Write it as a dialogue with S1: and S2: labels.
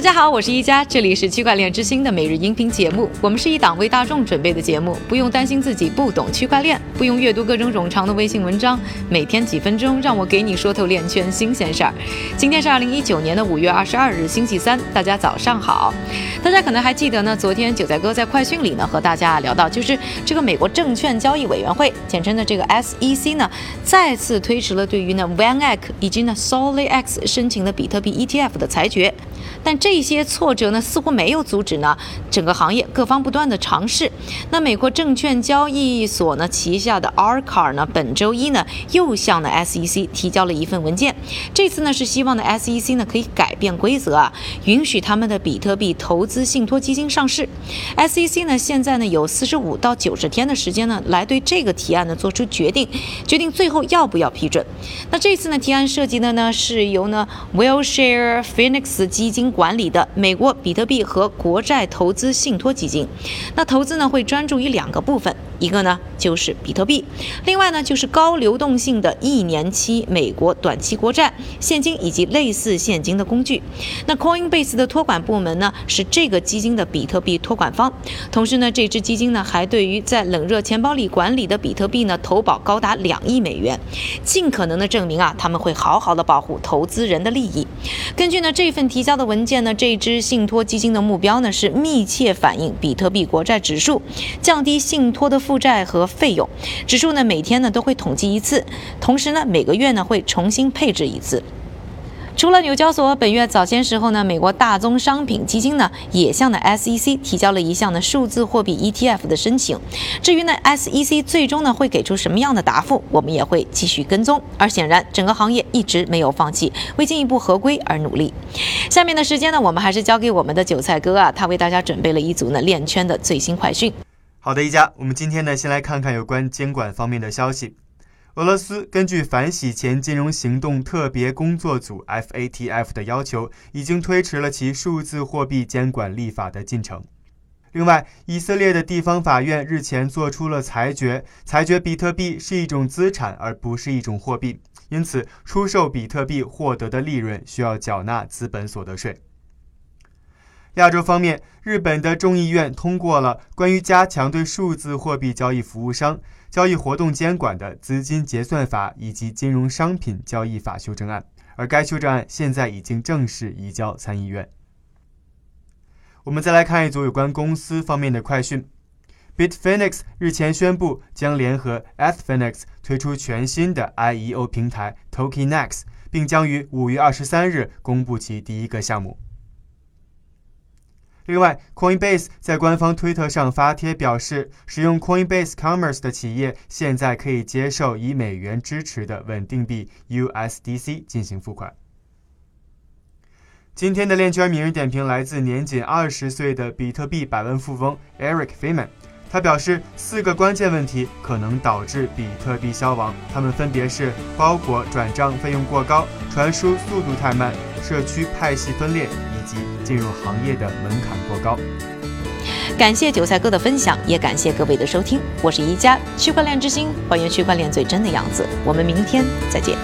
S1: 大家好，我是一加，这里是区块链之星的每日音频节目。我们是一档为大众准备的节目，不用担心自己不懂区块链，不用阅读各种冗长的微信文章，每天几分钟，让我给你说透链圈新鲜事儿。今天是二零一九年的五月二十二日，星期三，大家早上好。大家可能还记得呢，昨天韭菜哥在快讯里呢和大家聊到，就是这个美国证券交易委员会，简称的这个 SEC 呢，再次推迟了对于呢 VanEck 以及呢 SolidX 申请的比特币 ETF 的裁决。但这这些挫折呢，似乎没有阻止呢整个行业各方不断的尝试。那美国证券交易所呢旗下的 Arcar 呢，本周一呢又向呢 SEC 提交了一份文件。这次呢是希望呢 SEC 呢可以改变规则啊，允许他们的比特币投资信托基金上市。SEC 呢现在呢有四十五到九十天的时间呢来对这个提案呢做出决定，决定最后要不要批准。那这次呢提案涉及的呢是由呢 Wilshire Phoenix 基金。管理的美国比特币和国债投资信托基金，那投资呢会专注于两个部分。一个呢就是比特币，另外呢就是高流动性的一年期美国短期国债、现金以及类似现金的工具。那 Coinbase 的托管部门呢是这个基金的比特币托管方，同时呢这支基金呢还对于在冷热钱包里管理的比特币呢投保高达两亿美元，尽可能的证明啊他们会好好的保护投资人的利益。根据呢这份提交的文件呢，这支信托基金的目标呢是密切反映比特币国债指数，降低信托的。负债和费用指数呢，每天呢都会统计一次，同时呢每个月呢会重新配置一次。除了纽交所，本月早些时候呢，美国大宗商品基金呢也向呢 SEC 提交了一项呢数字货币 ETF 的申请。至于呢 SEC 最终呢会给出什么样的答复，我们也会继续跟踪。而显然，整个行业一直没有放弃为进一步合规而努力。下面的时间呢，我们还是交给我们的韭菜哥啊，他为大家准备了一组呢链圈的最新快讯。
S2: 好的，一家，我们今天呢，先来看看有关监管方面的消息。俄罗斯根据反洗钱金融行动特别工作组 （FATF） 的要求，已经推迟了其数字货币监管立法的进程。另外，以色列的地方法院日前做出了裁决，裁决比特币是一种资产而不是一种货币，因此出售比特币获得的利润需要缴纳资本所得税。亚洲方面，日本的众议院通过了关于加强对数字货币交易服务商交易活动监管的资金结算法以及金融商品交易法修正案，而该修正案现在已经正式移交参议院。我们再来看一组有关公司方面的快讯：Bitfinex 日前宣布将联合 Ethfinex 推出全新的 IEO 平台 Tokenex，并将于五月二十三日公布其第一个项目。另外，Coinbase 在官方推特上发帖表示，使用 Coinbase Commerce 的企业现在可以接受以美元支持的稳定币 USDC 进行付款。今天的链圈名人点评来自年仅二十岁的比特币百万富翁 Eric Feynman。他表示，四个关键问题可能导致比特币消亡，他们分别是包裹转账费用过高、传输速度太慢、社区派系分裂及进入行业的门槛过高。
S1: 感谢韭菜哥的分享，也感谢各位的收听。我是宜家区块链之星，还原区块链最真的样子。我们明天再见。